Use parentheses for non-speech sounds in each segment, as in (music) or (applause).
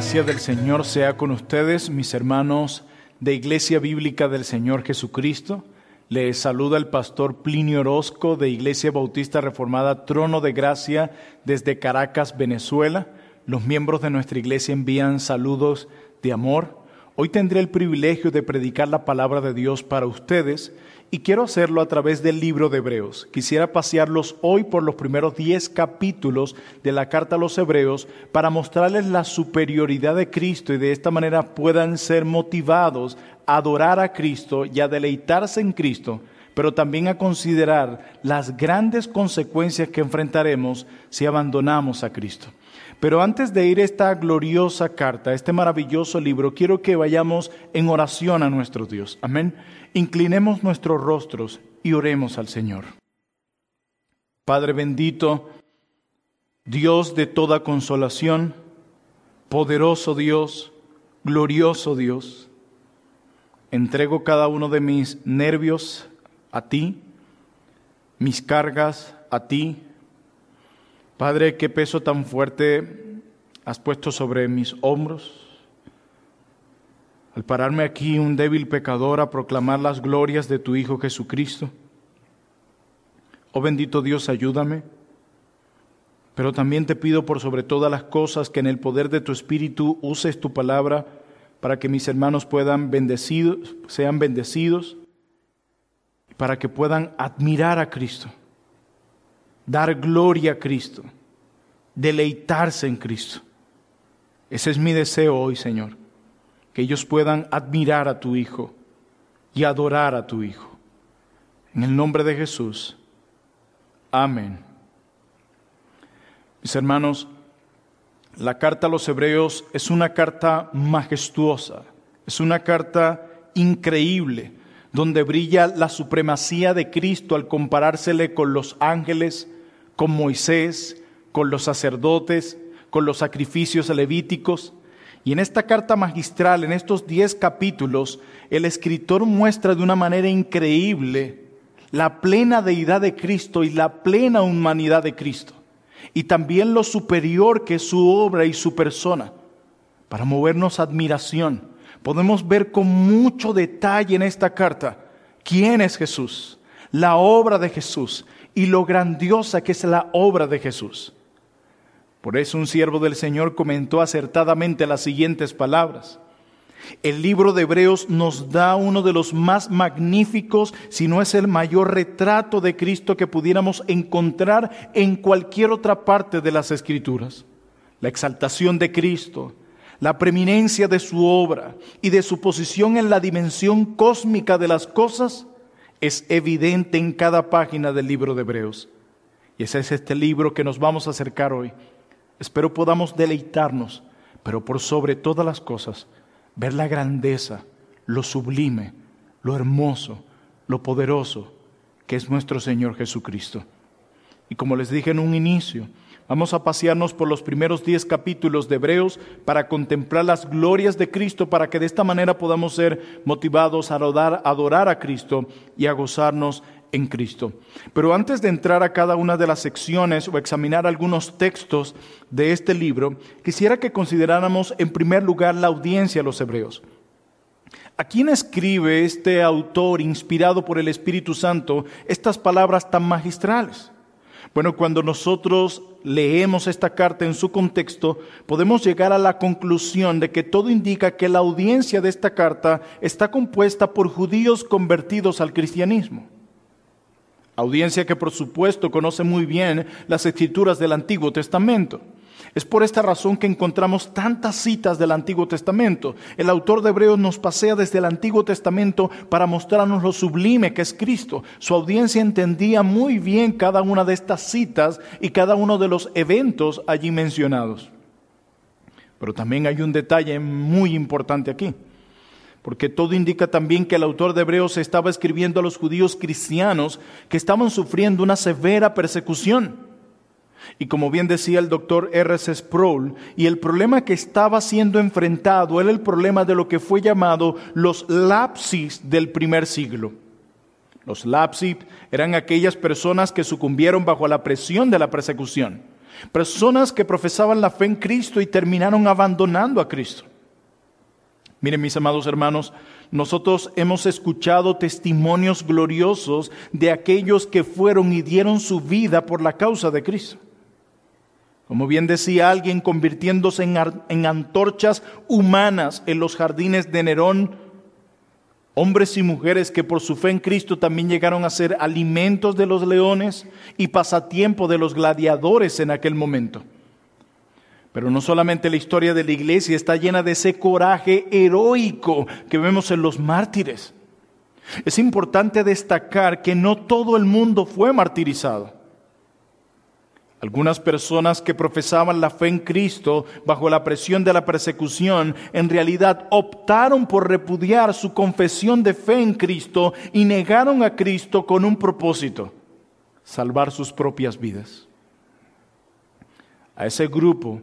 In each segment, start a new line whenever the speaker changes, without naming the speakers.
gracia del Señor sea con ustedes, mis hermanos de Iglesia Bíblica del Señor Jesucristo. Les saluda el pastor Plinio Orozco de Iglesia Bautista Reformada Trono de Gracia desde Caracas, Venezuela. Los miembros de nuestra iglesia envían saludos de amor. Hoy tendré el privilegio de predicar la palabra de Dios para ustedes y quiero hacerlo a través del libro de Hebreos. Quisiera pasearlos hoy por los primeros diez capítulos de la carta a los Hebreos para mostrarles la superioridad de Cristo y de esta manera puedan ser motivados a adorar a Cristo y a deleitarse en Cristo, pero también a considerar las grandes consecuencias que enfrentaremos si abandonamos a Cristo. Pero antes de ir a esta gloriosa carta, este maravilloso libro, quiero que vayamos en oración a nuestro Dios. Amén. Inclinemos nuestros rostros y oremos al Señor. Padre bendito, Dios de toda consolación, poderoso Dios, glorioso Dios, entrego cada uno de mis nervios a ti, mis cargas a ti, Padre, qué peso tan fuerte has puesto sobre mis hombros. Al pararme aquí, un débil pecador, a proclamar las glorias de tu Hijo Jesucristo. Oh bendito Dios, ayúdame. Pero también te pido por sobre todas las cosas que en el poder de tu Espíritu uses tu palabra para que mis hermanos puedan bendecidos, sean bendecidos, para que puedan admirar a Cristo dar gloria a Cristo, deleitarse en Cristo. Ese es mi deseo hoy, Señor, que ellos puedan admirar a tu Hijo y adorar a tu Hijo. En el nombre de Jesús. Amén. Mis hermanos, la carta a los hebreos es una carta majestuosa, es una carta increíble, donde brilla la supremacía de Cristo al comparársele con los ángeles, con Moisés, con los sacerdotes, con los sacrificios levíticos. Y en esta carta magistral, en estos diez capítulos, el escritor muestra de una manera increíble la plena deidad de Cristo y la plena humanidad de Cristo. Y también lo superior que es su obra y su persona. Para movernos a admiración, podemos ver con mucho detalle en esta carta quién es Jesús, la obra de Jesús y lo grandiosa que es la obra de Jesús. Por eso un siervo del Señor comentó acertadamente las siguientes palabras. El libro de Hebreos nos da uno de los más magníficos, si no es el mayor retrato de Cristo que pudiéramos encontrar en cualquier otra parte de las Escrituras. La exaltación de Cristo, la preeminencia de su obra y de su posición en la dimensión cósmica de las cosas es evidente en cada página del libro de Hebreos. Y ese es este libro que nos vamos a acercar hoy. Espero podamos deleitarnos, pero por sobre todas las cosas, ver la grandeza, lo sublime, lo hermoso, lo poderoso que es nuestro Señor Jesucristo. Y como les dije en un inicio, Vamos a pasearnos por los primeros diez capítulos de Hebreos para contemplar las glorias de Cristo, para que de esta manera podamos ser motivados a adorar, a Cristo y a gozarnos en Cristo. Pero antes de entrar a cada una de las secciones o examinar algunos textos de este libro, quisiera que consideráramos en primer lugar la audiencia de los hebreos. ¿A quién escribe este autor inspirado por el Espíritu Santo estas palabras tan magistrales? Bueno, cuando nosotros leemos esta carta en su contexto, podemos llegar a la conclusión de que todo indica que la audiencia de esta carta está compuesta por judíos convertidos al cristianismo. Audiencia que por supuesto conoce muy bien las escrituras del Antiguo Testamento. Es por esta razón que encontramos tantas citas del Antiguo Testamento. El autor de Hebreos nos pasea desde el Antiguo Testamento para mostrarnos lo sublime que es Cristo. Su audiencia entendía muy bien cada una de estas citas y cada uno de los eventos allí mencionados. Pero también hay un detalle muy importante aquí, porque todo indica también que el autor de Hebreos estaba escribiendo a los judíos cristianos que estaban sufriendo una severa persecución. Y como bien decía el doctor R.C. Sproul, y el problema que estaba siendo enfrentado era el problema de lo que fue llamado los lapsis del primer siglo. Los lapsis eran aquellas personas que sucumbieron bajo la presión de la persecución. Personas que profesaban la fe en Cristo y terminaron abandonando a Cristo. Miren mis amados hermanos, nosotros hemos escuchado testimonios gloriosos de aquellos que fueron y dieron su vida por la causa de Cristo. Como bien decía alguien, convirtiéndose en, antorchas humanas en los jardines de Nerón, hombres y mujeres que por su fe en Cristo también llegaron a ser alimentos de los leones y pasatiempo de los gladiadores en aquel momento. Pero no solamente la historia de la iglesia está llena de ese coraje heroico que vemos en los mártires. Es importante destacar que no todo el mundo fue martirizado. Algunas personas que profesaban la fe en Cristo bajo la presión de la persecución en realidad optaron por repudiar su confesión de fe en Cristo y negaron a Cristo con un propósito, salvar sus propias vidas. A ese grupo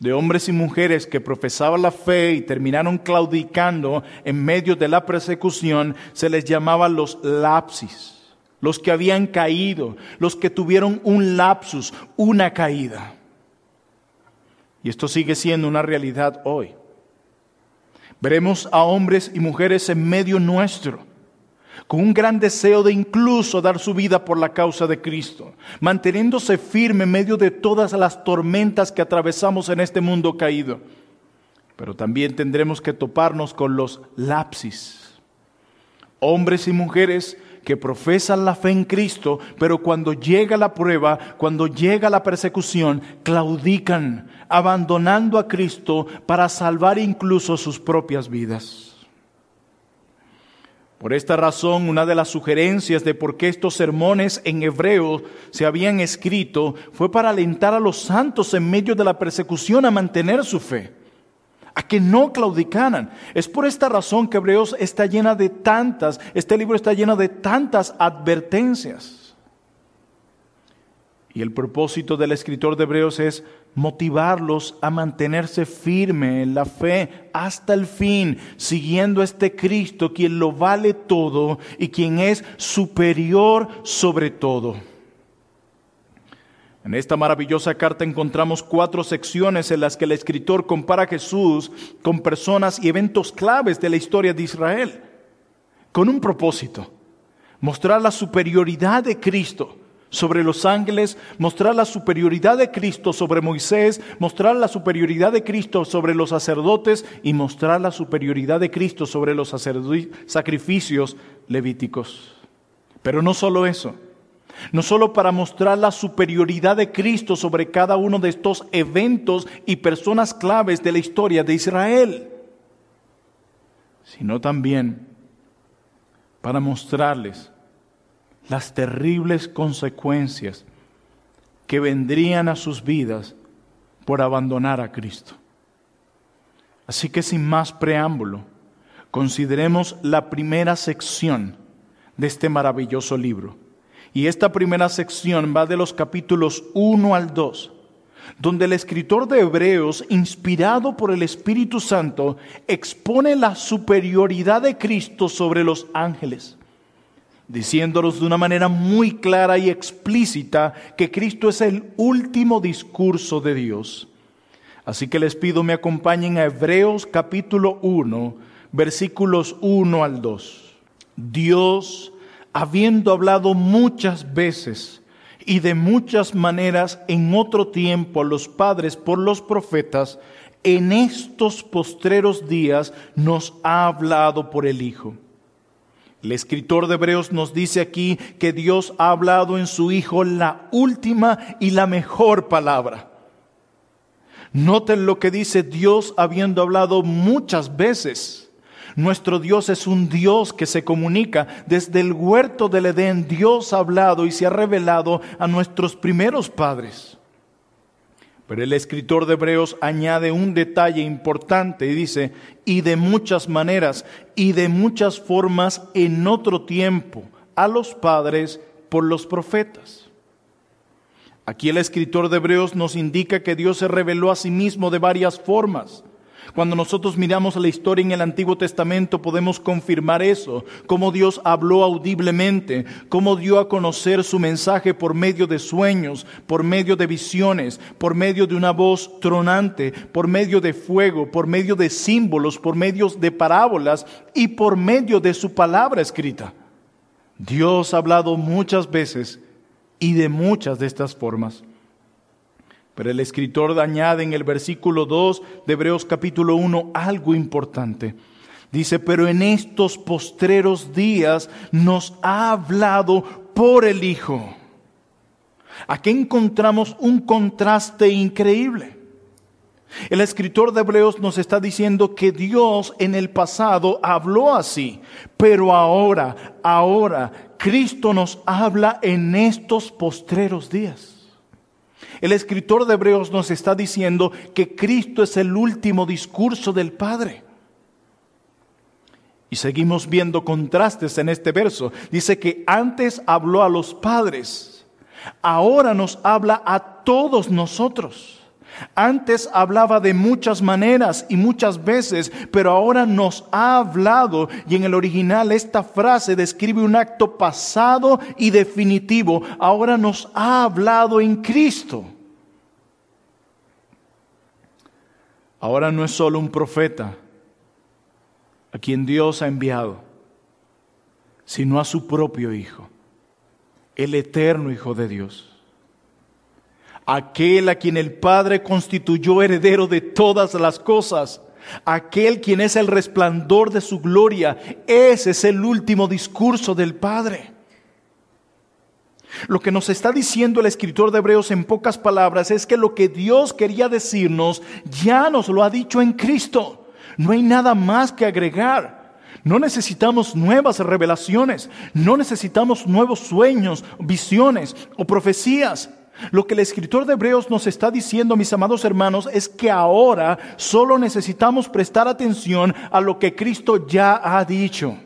de hombres y mujeres que profesaban la fe y terminaron claudicando en medio de la persecución se les llamaba los lapsis los que habían caído, los que tuvieron un lapsus, una caída. Y esto sigue siendo una realidad hoy. Veremos a hombres y mujeres en medio nuestro, con un gran deseo de incluso dar su vida por la causa de Cristo, manteniéndose firme en medio de todas las tormentas que atravesamos en este mundo caído. Pero también tendremos que toparnos con los lapsis. Hombres y mujeres que profesan la fe en Cristo, pero cuando llega la prueba, cuando llega la persecución, claudican, abandonando a Cristo para salvar incluso sus propias vidas. Por esta razón, una de las sugerencias de por qué estos sermones en hebreo se habían escrito fue para alentar a los santos en medio de la persecución a mantener su fe a que no claudicaran. Es por esta razón que Hebreos está llena de tantas, este libro está lleno de tantas advertencias. Y el propósito del escritor de Hebreos es motivarlos a mantenerse firme en la fe hasta el fin, siguiendo a este Cristo, quien lo vale todo y quien es superior sobre todo. En esta maravillosa carta encontramos cuatro secciones en las que el escritor compara a Jesús con personas y eventos claves de la historia de Israel, con un propósito, mostrar la superioridad de Cristo sobre los ángeles, mostrar la superioridad de Cristo sobre Moisés, mostrar la superioridad de Cristo sobre los sacerdotes y mostrar la superioridad de Cristo sobre los sacrificios levíticos. Pero no solo eso no solo para mostrar la superioridad de Cristo sobre cada uno de estos eventos y personas claves de la historia de Israel, sino también para mostrarles las terribles consecuencias que vendrían a sus vidas por abandonar a Cristo. Así que sin más preámbulo, consideremos la primera sección de este maravilloso libro y esta primera sección va de los capítulos 1 al 2, donde el escritor de Hebreos, inspirado por el Espíritu Santo, expone la superioridad de Cristo sobre los ángeles, diciéndolos de una manera muy clara y explícita que Cristo es el último discurso de Dios. Así que les pido me acompañen a Hebreos capítulo 1, versículos 1 al 2. Dios habiendo hablado muchas veces y de muchas maneras en otro tiempo a los padres por los profetas, en estos postreros días nos ha hablado por el Hijo. El escritor de Hebreos nos dice aquí que Dios ha hablado en su Hijo la última y la mejor palabra. Noten lo que dice Dios habiendo hablado muchas veces. Nuestro Dios es un Dios que se comunica. Desde el huerto del Edén Dios ha hablado y se ha revelado a nuestros primeros padres. Pero el escritor de Hebreos añade un detalle importante y dice, y de muchas maneras y de muchas formas en otro tiempo a los padres por los profetas. Aquí el escritor de Hebreos nos indica que Dios se reveló a sí mismo de varias formas Cuando nosotros miramos la historia en el Antiguo Testamento podemos confirmar eso, cómo Dios habló audiblemente, cómo dio a conocer su mensaje por medio de sueños, por medio de visiones, por medio de una voz tronante, por medio de fuego, por medio de símbolos, por medio de parábolas y por medio de su palabra escrita. Dios ha hablado muchas veces y de muchas de estas formas. Pero el escritor añade en el versículo 2 de Hebreos capítulo 1 algo importante. Dice, pero en estos postreros días nos ha hablado por el Hijo. Aquí encontramos un contraste increíble. El escritor de Hebreos nos está diciendo que Dios en el pasado habló así, pero ahora, ahora, Cristo nos habla en estos postreros días. El escritor de Hebreos nos está diciendo que Cristo es el último discurso del Padre. Y seguimos viendo contrastes en este verso. Dice que antes habló a los padres, ahora nos habla a todos nosotros. Antes hablaba de muchas maneras y muchas veces, pero ahora nos ha hablado y en el original esta frase describe un acto pasado y definitivo. Ahora nos ha hablado en Cristo. Ahora no es solo un profeta a quien Dios ha enviado, sino a su propio Hijo, el eterno Hijo de Dios aquel a quien el Padre constituyó heredero de todas las cosas, aquel quien es el resplandor de su gloria. Ese es el último discurso del Padre. Lo que nos está diciendo el escritor de Hebreos en pocas palabras es que lo que Dios quería decirnos ya nos lo ha dicho en Cristo. No hay nada más que agregar. No necesitamos nuevas revelaciones, no necesitamos nuevos sueños, visiones o profecías. Lo que el escritor de Hebreos nos está diciendo, mis amados hermanos, es que ahora solo necesitamos prestar atención a lo que Cristo ya ha dicho.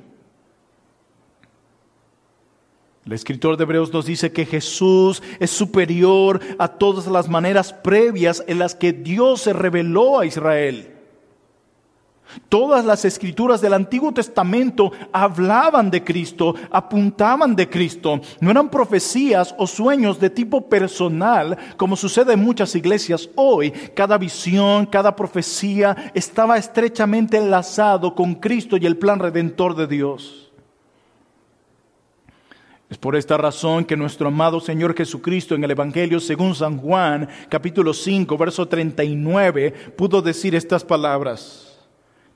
El escritor de Hebreos nos dice que Jesús es superior a todas las maneras previas en las que Dios se reveló a Israel. Todas las escrituras del Antiguo Testamento hablaban de Cristo, apuntaban de Cristo. No eran profecías o sueños de tipo personal, como sucede en muchas iglesias hoy. Cada visión, cada profecía estaba estrechamente enlazado con Cristo y el plan redentor de Dios. Es por esta razón que nuestro amado Señor Jesucristo en el Evangelio según San Juan, capítulo 5, verso 39, pudo decir estas palabras.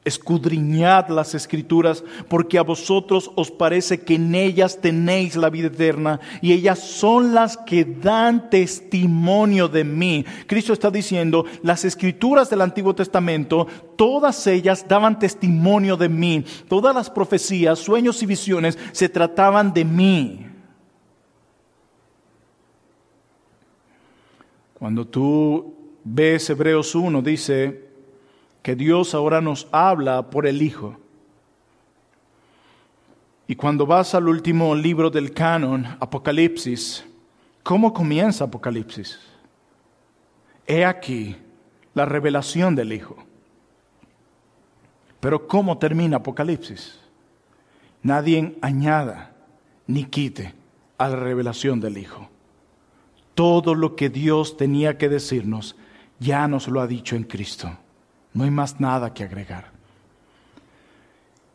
Escudriñad las escrituras, porque a vosotros os parece que en ellas tenéis la vida eterna, y ellas son las que dan testimonio de mí. Cristo está diciendo, las escrituras del Antiguo Testamento, todas ellas daban testimonio de mí. Todas las profecías, sueños y visiones se trataban de mí. Cuando tú ves Hebreos 1, dice, que Dios ahora nos habla por el Hijo. Y cuando vas al último libro del canon, Apocalipsis, ¿cómo comienza Apocalipsis? He aquí la revelación del Hijo. Pero ¿cómo termina Apocalipsis? Nadie añada ni quite a la revelación del Hijo. Todo lo que Dios tenía que decirnos ya nos lo ha dicho en Cristo. No hay más nada que agregar.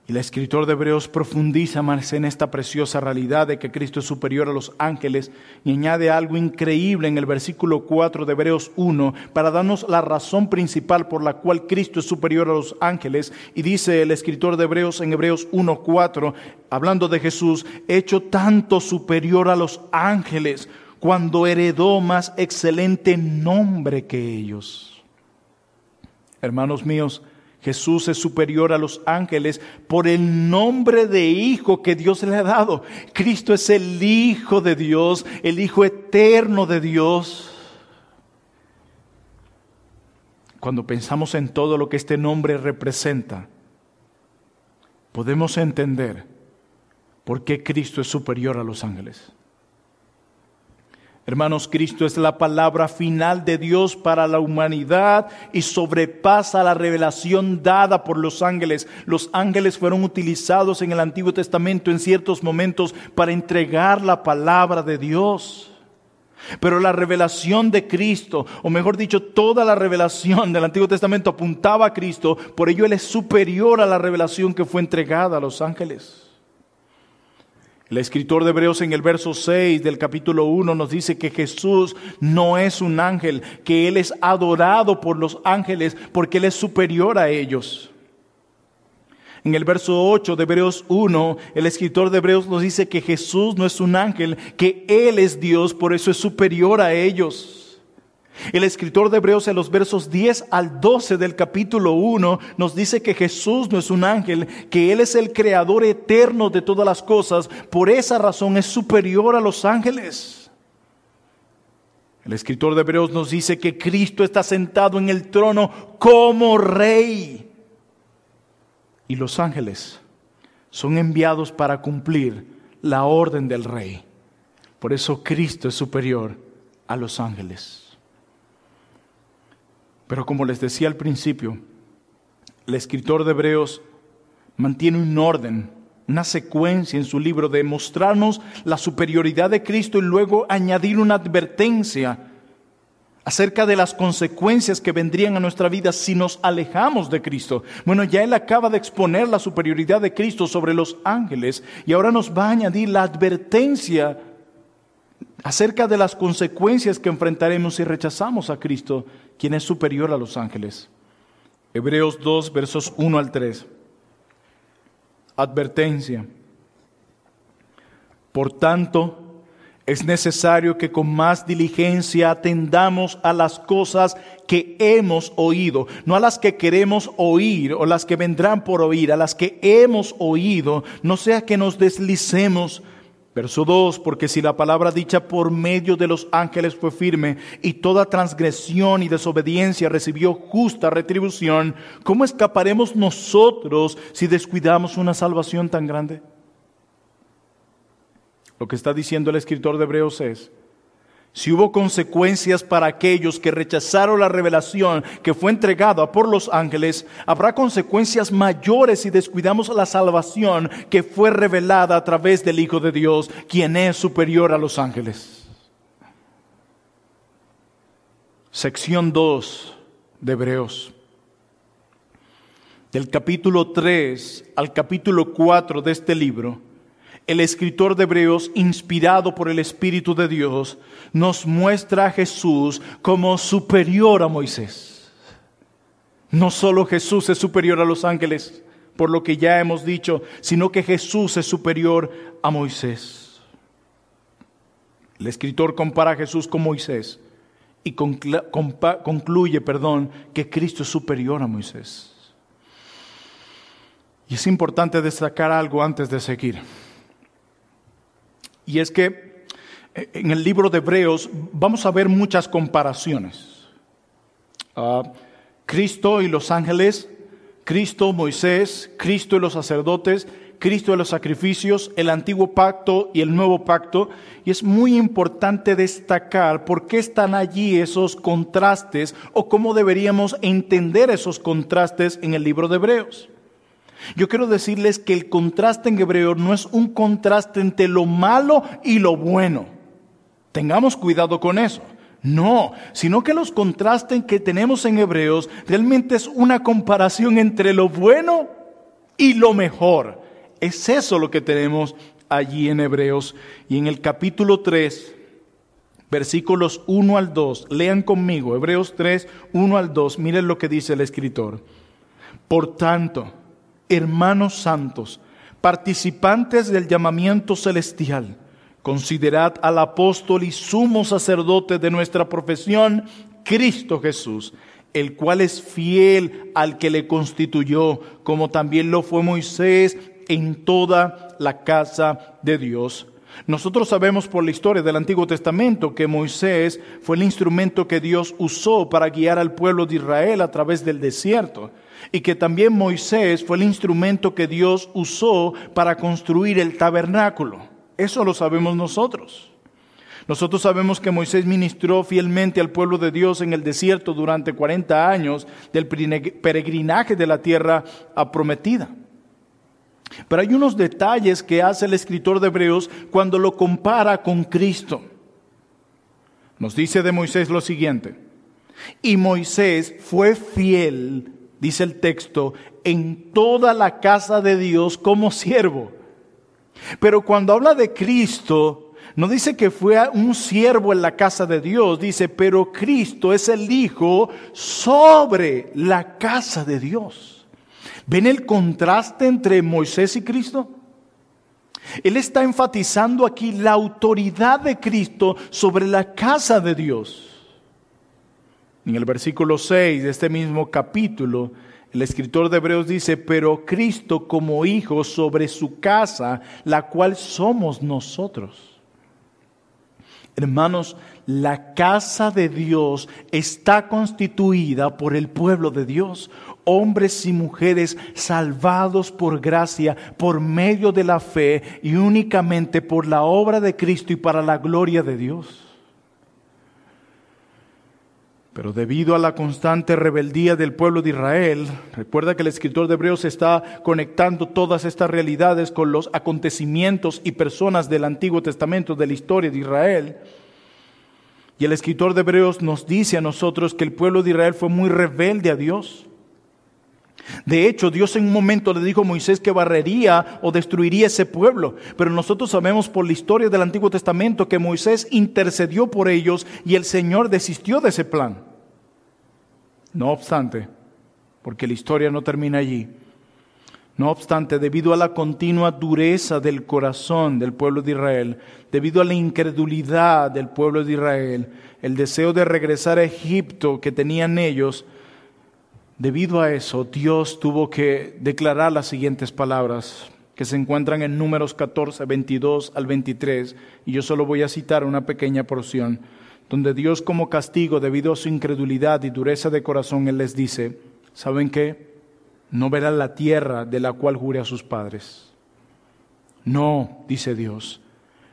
Y el escritor de Hebreos profundiza más en esta preciosa realidad de que Cristo es superior a los ángeles y añade algo increíble en el versículo 4 de Hebreos 1 para darnos la razón principal por la cual Cristo es superior a los ángeles. Y dice el escritor de Hebreos en Hebreos 1.4, hablando de Jesús, hecho tanto superior a los ángeles cuando heredó más excelente nombre que ellos. Hermanos míos, Jesús es superior a los ángeles por el nombre de Hijo que Dios le ha dado. Cristo es el Hijo de Dios, el Hijo eterno de Dios. Cuando pensamos en todo lo que este nombre representa, podemos entender por qué Cristo es superior a los ángeles. Hermanos, Cristo es la palabra final de Dios para la humanidad y sobrepasa la revelación dada por los ángeles. Los ángeles fueron utilizados en el Antiguo Testamento en ciertos momentos para entregar la palabra de Dios. Pero la revelación de Cristo, o mejor dicho, toda la revelación del Antiguo Testamento apuntaba a Cristo, por ello Él es superior a la revelación que fue entregada a los ángeles. El escritor de Hebreos en el verso 6 del capítulo 1 nos dice que Jesús no es un ángel, que Él es adorado por los ángeles porque Él es superior a ellos. En el verso 8 de Hebreos 1, el escritor de Hebreos nos dice que Jesús no es un ángel, que Él es Dios, por eso es superior a ellos. El escritor de Hebreos en los versos 10 al 12 del capítulo 1 nos dice que Jesús no es un ángel, que Él es el creador eterno de todas las cosas, por esa razón es superior a los ángeles. El escritor de Hebreos nos dice que Cristo está sentado en el trono como rey. Y los ángeles son enviados para cumplir la orden del rey. Por eso Cristo es superior a los ángeles. Pero como les decía al principio, el escritor de Hebreos mantiene un orden, una secuencia en su libro de mostrarnos la superioridad de Cristo y luego añadir una advertencia acerca de las consecuencias que vendrían a nuestra vida si nos alejamos de Cristo. Bueno, ya él acaba de exponer la superioridad de Cristo sobre los ángeles y ahora nos va a añadir la advertencia acerca de las consecuencias que enfrentaremos si rechazamos a Cristo, quien es superior a los ángeles. Hebreos 2, versos 1 al 3. Advertencia. Por tanto, es necesario que con más diligencia atendamos a las cosas que hemos oído, no a las que queremos oír o las que vendrán por oír, a las que hemos oído, no sea que nos deslicemos Verso 2, porque si la palabra dicha por medio de los ángeles fue firme y toda transgresión y desobediencia recibió justa retribución, ¿cómo escaparemos nosotros si descuidamos una salvación tan grande? Lo que está diciendo el escritor de Hebreos es, si hubo consecuencias para aquellos que rechazaron la revelación que fue entregada por los ángeles, habrá consecuencias mayores si descuidamos la salvación que fue revelada a través del Hijo de Dios, quien es superior a los ángeles. Sección 2 de Hebreos. Del capítulo 3 al capítulo 4 de este libro el escritor de Hebreos, inspirado por el Espíritu de Dios, nos muestra a Jesús como superior a Moisés. No solo Jesús es superior a los ángeles, por lo que ya hemos dicho, sino que Jesús es superior a Moisés. El escritor compara a Jesús con Moisés y concluye, perdón, que Cristo es superior a Moisés. Y es importante destacar algo antes de seguir. Y es que eh, en el libro de Hebreos vamos a ver muchas comparaciones. Ah, Cristo y los ángeles, Cristo, Moisés, Cristo y los sacerdotes, Cristo y los sacrificios, el antiguo pacto y el nuevo pacto. Y es muy importante destacar por qué están allí esos contrastes o cómo deberíamos entender esos contrastes en el libro de Hebreos. Yo quiero decirles que el contraste en hebreo no es un contraste entre lo malo y lo bueno. Tengamos cuidado con eso. No, sino que los contrastes que tenemos en hebreos realmente es una comparación entre lo bueno y lo mejor. Es eso lo que tenemos allí en hebreos. Y en el capítulo 3, versículos 1 al 2, lean conmigo, hebreos 3, 1 al 2, miren lo que dice el escritor. Por tanto, hermanos santos, participantes del llamamiento celestial, considerad al apóstol y sumo sacerdote de nuestra profesión, Cristo Jesús, el cual es fiel al que le constituyó, como también lo fue Moisés en toda la casa de Dios. Nosotros sabemos por la historia del Antiguo Testamento que Moisés fue el instrumento que Dios usó para guiar al pueblo de Israel a través del desierto y que también Moisés fue el instrumento que Dios usó para construir el tabernáculo. Eso lo sabemos nosotros. Nosotros sabemos que Moisés ministró fielmente al pueblo de Dios en el desierto durante 40 años del peregrinaje de la tierra prometida. Pero hay unos detalles que hace el escritor de Hebreos cuando lo compara con Cristo. Nos dice de Moisés lo siguiente. Y Moisés fue fiel, dice el texto, en toda la casa de Dios como siervo. Pero cuando habla de Cristo, no dice que fue un siervo en la casa de Dios, dice, pero Cristo es el Hijo sobre la casa de Dios. ¿Ven el contraste entre Moisés y Cristo? Él está enfatizando aquí la autoridad de Cristo sobre la casa de Dios. En el versículo 6 de este mismo capítulo, el escritor de Hebreos dice, pero Cristo como hijo sobre su casa, la cual somos nosotros. Hermanos, la casa de Dios está constituida por el pueblo de Dios, hombres y mujeres salvados por gracia, por medio de la fe y únicamente por la obra de Cristo y para la gloria de Dios. Pero debido a la constante rebeldía del pueblo de Israel, recuerda que el escritor de Hebreos está conectando todas estas realidades con los acontecimientos y personas del Antiguo Testamento, de la historia de Israel. Y el escritor de Hebreos nos dice a nosotros que el pueblo de Israel fue muy rebelde a Dios. De hecho, Dios en un momento le dijo a Moisés que barrería o destruiría ese pueblo, pero nosotros sabemos por la historia del Antiguo Testamento que Moisés intercedió por ellos y el Señor desistió de ese plan. No obstante, porque la historia no termina allí, no obstante, debido a la continua dureza del corazón del pueblo de Israel, debido a la incredulidad del pueblo de Israel, el deseo de regresar a Egipto que tenían ellos, Debido a eso, Dios tuvo que declarar las siguientes palabras que se encuentran en números 14, 22 al 23, y yo solo voy a citar una pequeña porción, donde Dios como castigo debido a su incredulidad y dureza de corazón, Él les dice, ¿saben qué? No verán la tierra de la cual jure a sus padres. No, dice Dios,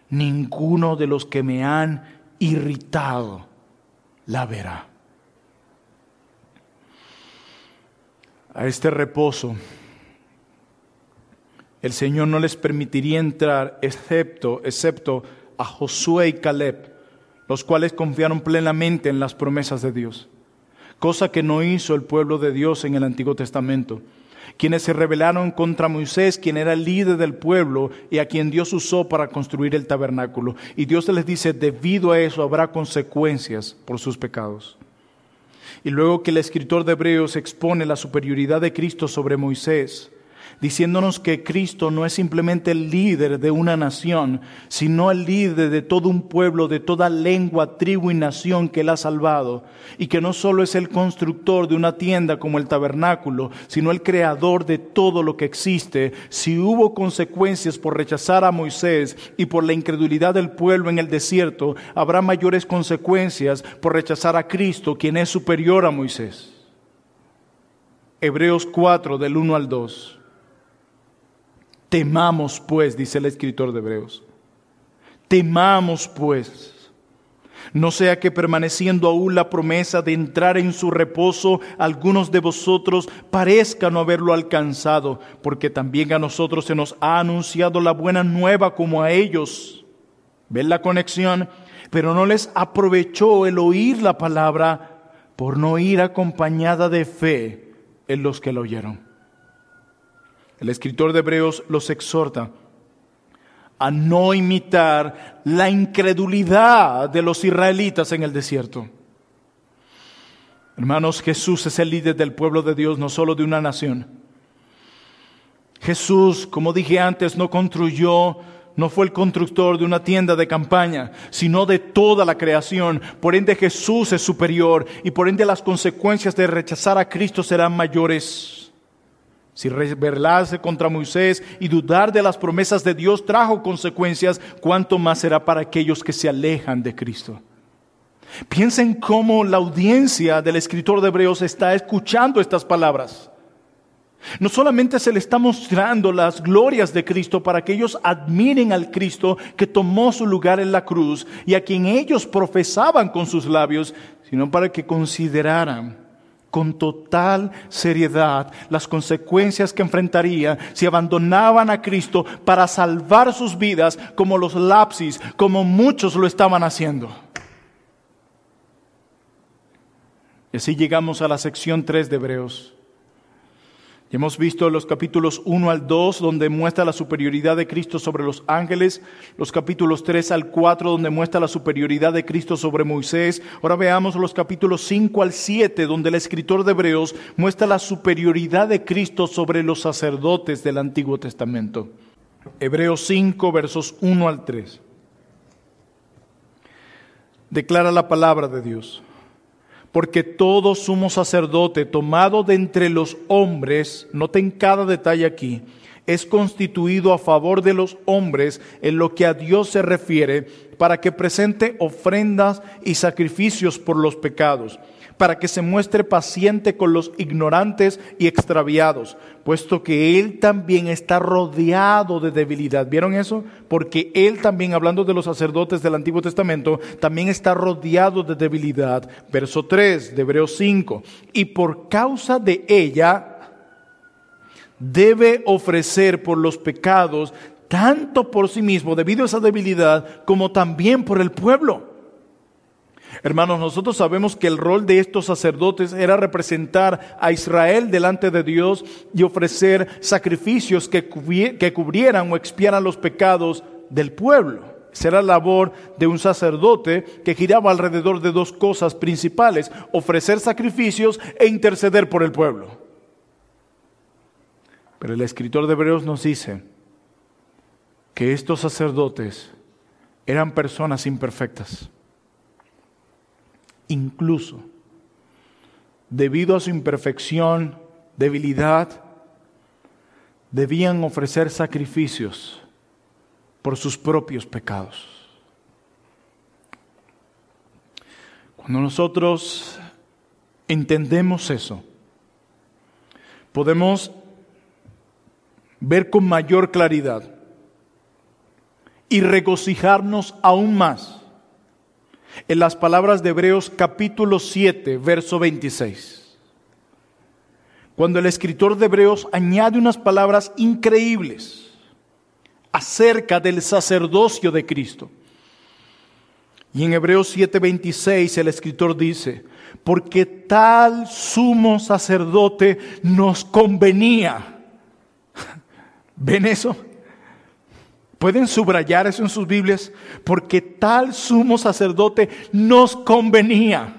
ninguno de los que me han irritado la verá. a este reposo, el Señor no les permitiría entrar excepto, excepto a Josué y Caleb, los cuales confiaron plenamente en las promesas de Dios, cosa que no hizo el pueblo de Dios en el Antiguo Testamento, quienes se rebelaron contra Moisés, quien era el líder del pueblo y a quien Dios usó para construir el tabernáculo. Y Dios les dice, debido a eso habrá consecuencias por sus pecados. Y luego que el escritor de Hebreos expone la superioridad de Cristo sobre Moisés, diciéndonos que Cristo no es simplemente el líder de una nación, sino el líder de todo un pueblo, de toda lengua, tribu y nación que Él ha salvado, y que no solo es el constructor de una tienda como el tabernáculo, sino el creador de todo lo que existe. Si hubo consecuencias por rechazar a Moisés y por la incredulidad del pueblo en el desierto, habrá mayores consecuencias por rechazar a Cristo, quien es superior a Moisés. Hebreos 4 del 1 al 2. Temamos pues, dice el escritor de Hebreos, temamos pues, no sea que permaneciendo aún la promesa de entrar en su reposo, algunos de vosotros parezcan no haberlo alcanzado, porque también a nosotros se nos ha anunciado la buena nueva como a ellos. ¿Ven la conexión? Pero no les aprovechó el oír la palabra por no ir acompañada de fe en los que la oyeron. El escritor de Hebreos los exhorta a no imitar la incredulidad de los israelitas en el desierto. Hermanos, Jesús es el líder del pueblo de Dios, no solo de una nación. Jesús, como dije antes, no construyó, no fue el constructor de una tienda de campaña, sino de toda la creación. Por ende Jesús es superior y por ende las consecuencias de rechazar a Cristo serán mayores. Si rebelarse contra Moisés y dudar de las promesas de Dios trajo consecuencias, ¿cuánto más será para aquellos que se alejan de Cristo? Piensen cómo la audiencia del escritor de Hebreos está escuchando estas palabras. No solamente se le está mostrando las glorias de Cristo para que ellos admiren al Cristo que tomó su lugar en la cruz y a quien ellos profesaban con sus labios, sino para que consideraran con total seriedad las consecuencias que enfrentaría si abandonaban a Cristo para salvar sus vidas como los lapsis, como muchos lo estaban haciendo. Y así llegamos a la sección 3 de Hebreos. Hemos visto los capítulos 1 al 2, donde muestra la superioridad de Cristo sobre los ángeles, los capítulos 3 al 4, donde muestra la superioridad de Cristo sobre Moisés. Ahora veamos los capítulos 5 al 7, donde el escritor de Hebreos muestra la superioridad de Cristo sobre los sacerdotes del Antiguo Testamento. Hebreos 5, versos 1 al 3. Declara la palabra de Dios porque todo sumo sacerdote tomado de entre los hombres, noten cada detalle aquí, es constituido a favor de los hombres en lo que a Dios se refiere, para que presente ofrendas y sacrificios por los pecados para que se muestre paciente con los ignorantes y extraviados, puesto que Él también está rodeado de debilidad. ¿Vieron eso? Porque Él también, hablando de los sacerdotes del Antiguo Testamento, también está rodeado de debilidad. Verso 3 de Hebreos 5. Y por causa de ella debe ofrecer por los pecados, tanto por sí mismo, debido a esa debilidad, como también por el pueblo Hermanos, nosotros sabemos que el rol de estos sacerdotes era representar a Israel delante de Dios y ofrecer sacrificios que, cubrieran o expiaran los pecados del pueblo. Será la labor de un sacerdote que giraba alrededor de dos cosas principales, ofrecer sacrificios e interceder por el pueblo. Pero el escritor de Hebreos nos dice que estos sacerdotes eran personas imperfectas incluso debido a su imperfección, debilidad, debían ofrecer sacrificios por sus propios pecados. Cuando nosotros entendemos eso, podemos ver con mayor claridad y regocijarnos aún más en las palabras de Hebreos capítulo 7, verso 26. Cuando el escritor de Hebreos añade unas palabras increíbles acerca del sacerdocio de Cristo. Y en Hebreos 7:26 el escritor dice, porque tal sumo sacerdote nos convenía. (laughs) ¿Ven eso? Pueden subrayar eso en sus Biblias, porque tal sumo sacerdote nos convenía.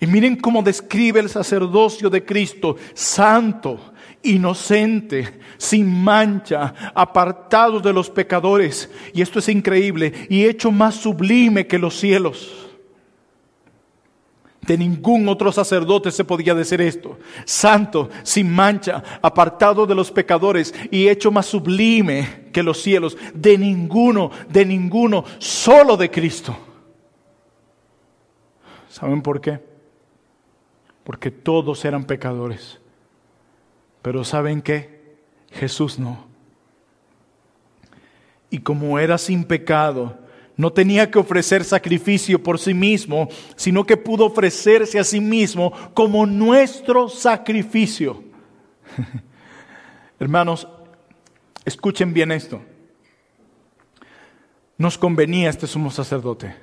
Y miren cómo describe el sacerdocio de Cristo, santo, inocente, sin mancha, apartado de los pecadores. Y esto es increíble, y hecho más sublime que los cielos. De ningún otro sacerdote se podía decir esto. Santo, sin mancha, apartado de los pecadores y hecho más sublime que los cielos. De ninguno, de ninguno, solo de Cristo. ¿Saben por qué? Porque todos eran pecadores. Pero ¿saben qué? Jesús no. Y como era sin pecado, no tenía que ofrecer sacrificio por sí mismo, sino que pudo ofrecerse a sí mismo como nuestro sacrificio. (laughs) Hermanos, escuchen bien esto. Nos convenía este sumo sacerdote,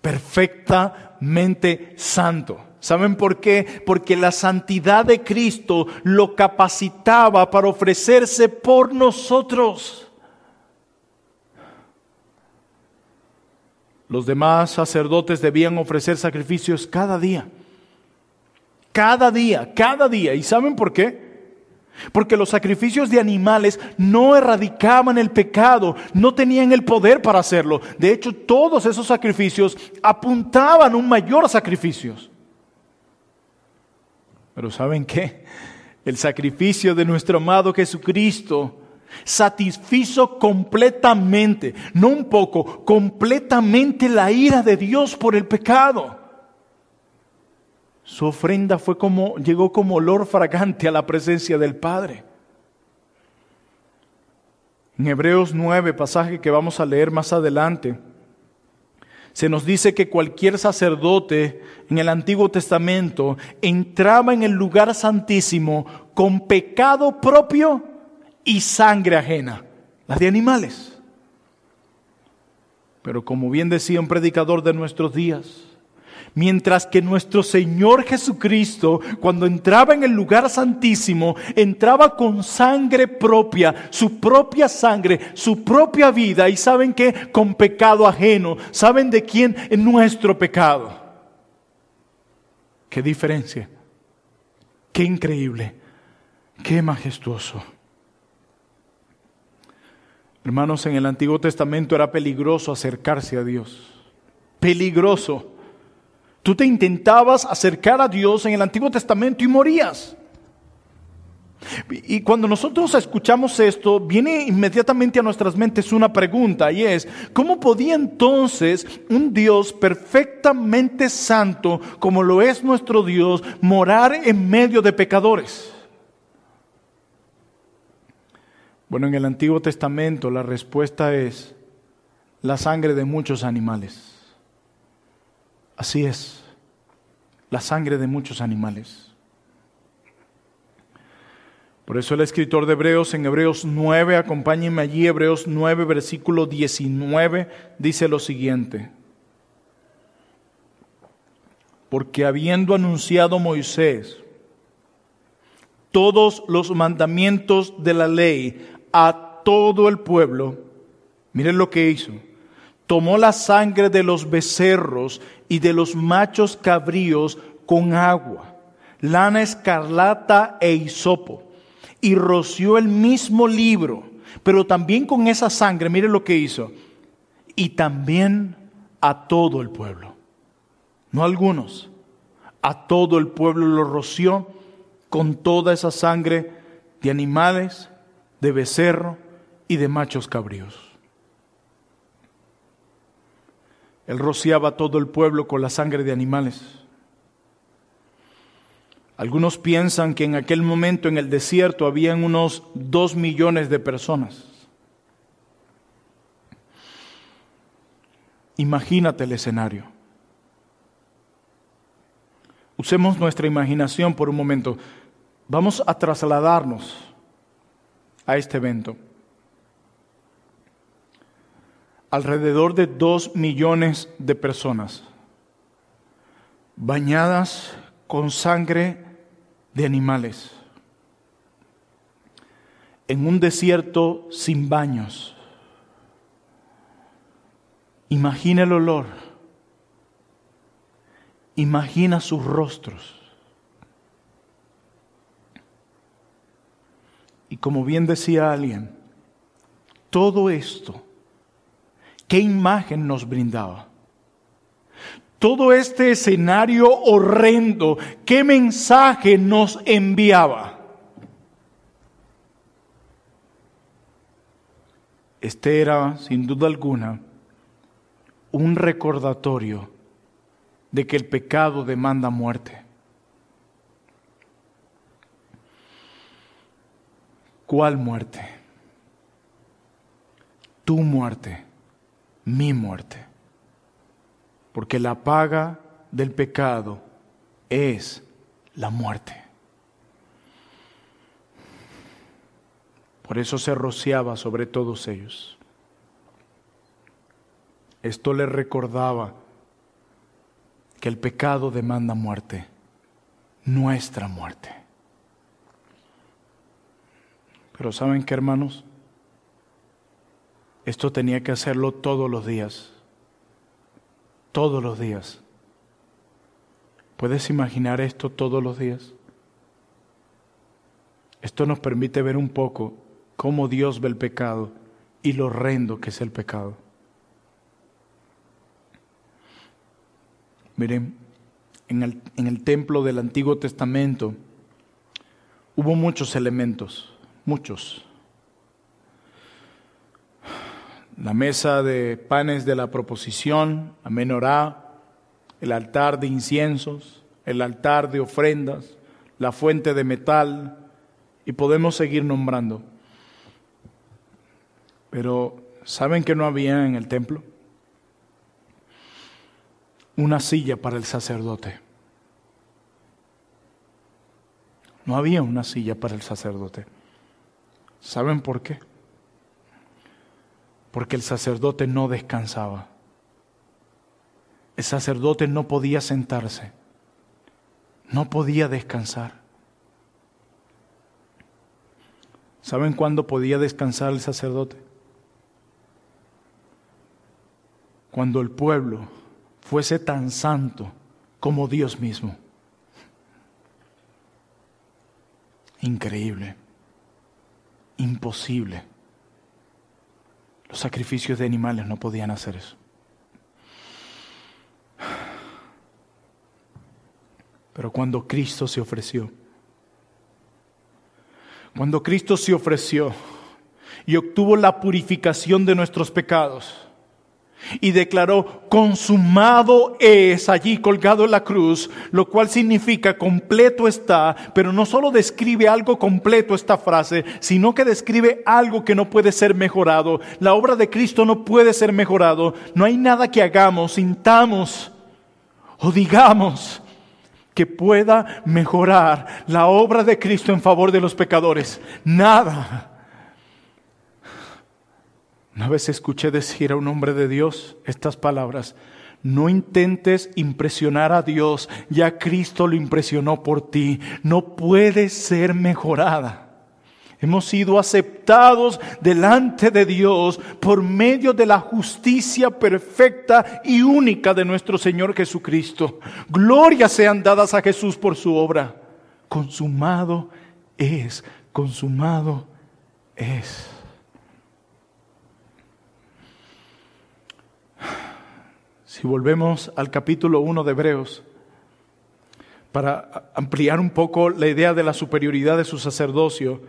perfectamente santo. ¿Saben por qué? Porque la santidad de Cristo lo capacitaba para ofrecerse por nosotros. Los demás sacerdotes debían ofrecer sacrificios cada día. Cada día, cada día. ¿Y saben por qué? Porque los sacrificios de animales no erradicaban el pecado, no tenían el poder para hacerlo. De hecho, todos esos sacrificios apuntaban a un mayor sacrificio. Pero ¿saben qué? El sacrificio de nuestro amado Jesucristo satisfizo completamente, no un poco, completamente la ira de Dios por el pecado. Su ofrenda fue como, llegó como olor fragante a la presencia del Padre. En Hebreos 9, pasaje que vamos a leer más adelante, se nos dice que cualquier sacerdote en el Antiguo Testamento entraba en el lugar santísimo con pecado propio y sangre ajena, las de animales. Pero como bien decía un predicador de nuestros días, Mientras que nuestro Señor Jesucristo, cuando entraba en el lugar santísimo, entraba con sangre propia, su propia sangre, su propia vida, y saben que con pecado ajeno, ¿saben de quién? En nuestro pecado. Qué diferencia, qué increíble, qué majestuoso. Hermanos, en el Antiguo Testamento era peligroso acercarse a Dios. Peligroso. Tú te intentabas acercar a Dios en el Antiguo Testamento y morías. Y cuando nosotros escuchamos esto, viene inmediatamente a nuestras mentes una pregunta y es, ¿cómo podía entonces un Dios perfectamente santo, como lo es nuestro Dios, morar en medio de pecadores? Bueno, en el Antiguo Testamento la respuesta es la sangre de muchos animales. Así es, la sangre de muchos animales. Por eso el escritor de Hebreos en Hebreos 9, acompáñenme allí, Hebreos 9, versículo 19, dice lo siguiente. Porque habiendo anunciado Moisés todos los mandamientos de la ley a todo el pueblo, miren lo que hizo. Tomó la sangre de los becerros y de los machos cabríos con agua, lana escarlata e hisopo, y roció el mismo libro, pero también con esa sangre, mire lo que hizo, y también a todo el pueblo, no algunos, a todo el pueblo lo roció con toda esa sangre de animales, de becerro y de machos cabríos. Él rociaba todo el pueblo con la sangre de animales. Algunos piensan que en aquel momento en el desierto habían unos dos millones de personas. Imagínate el escenario. Usemos nuestra imaginación por un momento. Vamos a trasladarnos a este evento alrededor de dos millones de personas bañadas con sangre de animales en un desierto sin baños. Imagina el olor, imagina sus rostros. Y como bien decía alguien, todo esto ¿Qué imagen nos brindaba? Todo este escenario horrendo, ¿qué mensaje nos enviaba? Este era, sin duda alguna, un recordatorio de que el pecado demanda muerte. ¿Cuál muerte? Tu muerte mi muerte. Porque la paga del pecado es la muerte. Por eso se rociaba sobre todos ellos. Esto les recordaba que el pecado demanda muerte, nuestra muerte. Pero ¿saben qué, hermanos? Esto tenía que hacerlo todos los días. Todos los días. ¿Puedes imaginar esto todos los días? Esto nos permite ver un poco cómo Dios ve el pecado y lo horrendo que es el pecado. Miren, en el, en el templo del Antiguo Testamento hubo muchos elementos, muchos la mesa de panes de la proposición, la menorá, el altar de inciensos, el altar de ofrendas, la fuente de metal, y podemos seguir nombrando. Pero, ¿saben que no había en el templo? Una silla para el sacerdote. No había una silla para el sacerdote. ¿Saben por qué? Porque el sacerdote no descansaba. El sacerdote no podía sentarse. No podía descansar. ¿Saben cuándo podía descansar el sacerdote? Cuando el pueblo fuese tan santo como Dios mismo. Increíble, imposible. Los sacrificios de animales no podían hacer eso. Pero cuando Cristo se ofreció, cuando Cristo se ofreció y obtuvo la purificación de nuestros pecados y declaró, consumado es allí colgado en la cruz, lo cual significa completo está, pero no solo describe algo completo esta frase, sino que describe algo que no puede ser mejorado. La obra de Cristo no puede ser mejorado. No hay nada que hagamos, sintamos o digamos que pueda mejorar la obra de Cristo en favor de los pecadores. Nada. Una vez escuché decir a un hombre de Dios estas palabras, no intentes impresionar a Dios, ya Cristo lo impresionó por ti, no puede ser mejorada. Hemos sido aceptados delante de Dios por medio de la justicia perfecta y única de nuestro Señor Jesucristo. Glorias sean dadas a Jesús por su obra. Consumado es, consumado es. Si volvemos al capítulo 1 de Hebreos, para ampliar un poco la idea de la superioridad de su sacerdocio,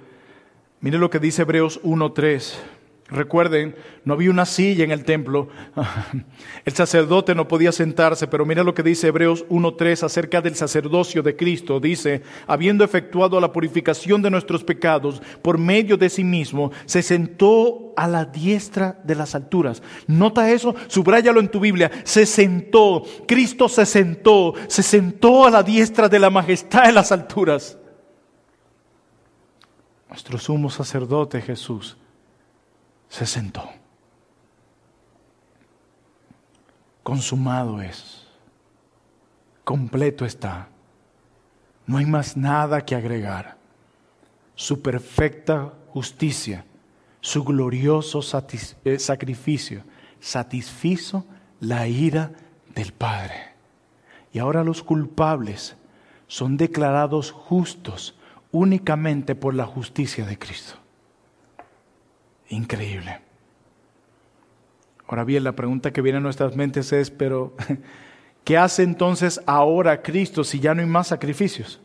Mire lo que dice Hebreos 1.3. Recuerden, no había una silla en el templo. (laughs) El sacerdote no podía sentarse, pero mira lo que dice Hebreos 1.3 acerca del sacerdocio de Cristo. Dice, habiendo efectuado la purificación de nuestros pecados por medio de sí mismo, se sentó a la diestra de las alturas. Nota eso, subráyalo en tu Biblia. Se sentó, Cristo se sentó, se sentó a la diestra de la majestad de las alturas. Nuestro sumo sacerdote Jesús se sentó. Consumado es. Completo está. No hay más nada que agregar. Su perfecta justicia, su glorioso eh, sacrificio, satisfizo la ira del Padre. Y ahora los culpables son declarados justos únicamente por la justicia de Cristo. Increíble. Ahora bien, la pregunta que viene a nuestras mentes es, pero, (laughs) ¿qué hace entonces ahora Cristo si ya no hay más sacrificios?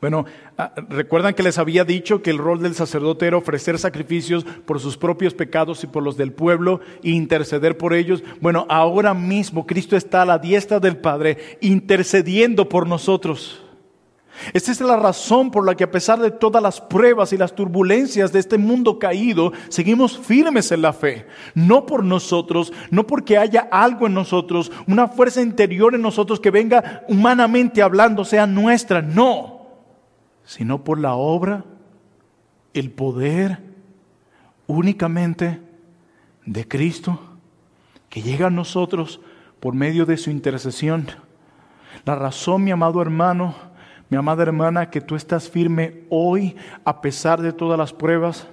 Bueno, ah, recuerdan que les había dicho que el rol del sacerdote era ofrecer sacrificios por sus propios pecados y por los del pueblo e interceder por ellos. Bueno, ahora mismo Cristo está a la diestra del Padre intercediendo por nosotros. Esta es la razón por la que a pesar de todas las pruebas y las turbulencias de este mundo caído, seguimos firmes en la fe. No por nosotros, no porque haya algo en nosotros, una fuerza interior en nosotros que venga humanamente hablando, sea nuestra, no, sino por la obra, el poder únicamente de Cristo que llega a nosotros por medio de su intercesión. La razón, mi amado hermano, mi amada hermana, que tú estás firme hoy a pesar de todas las pruebas,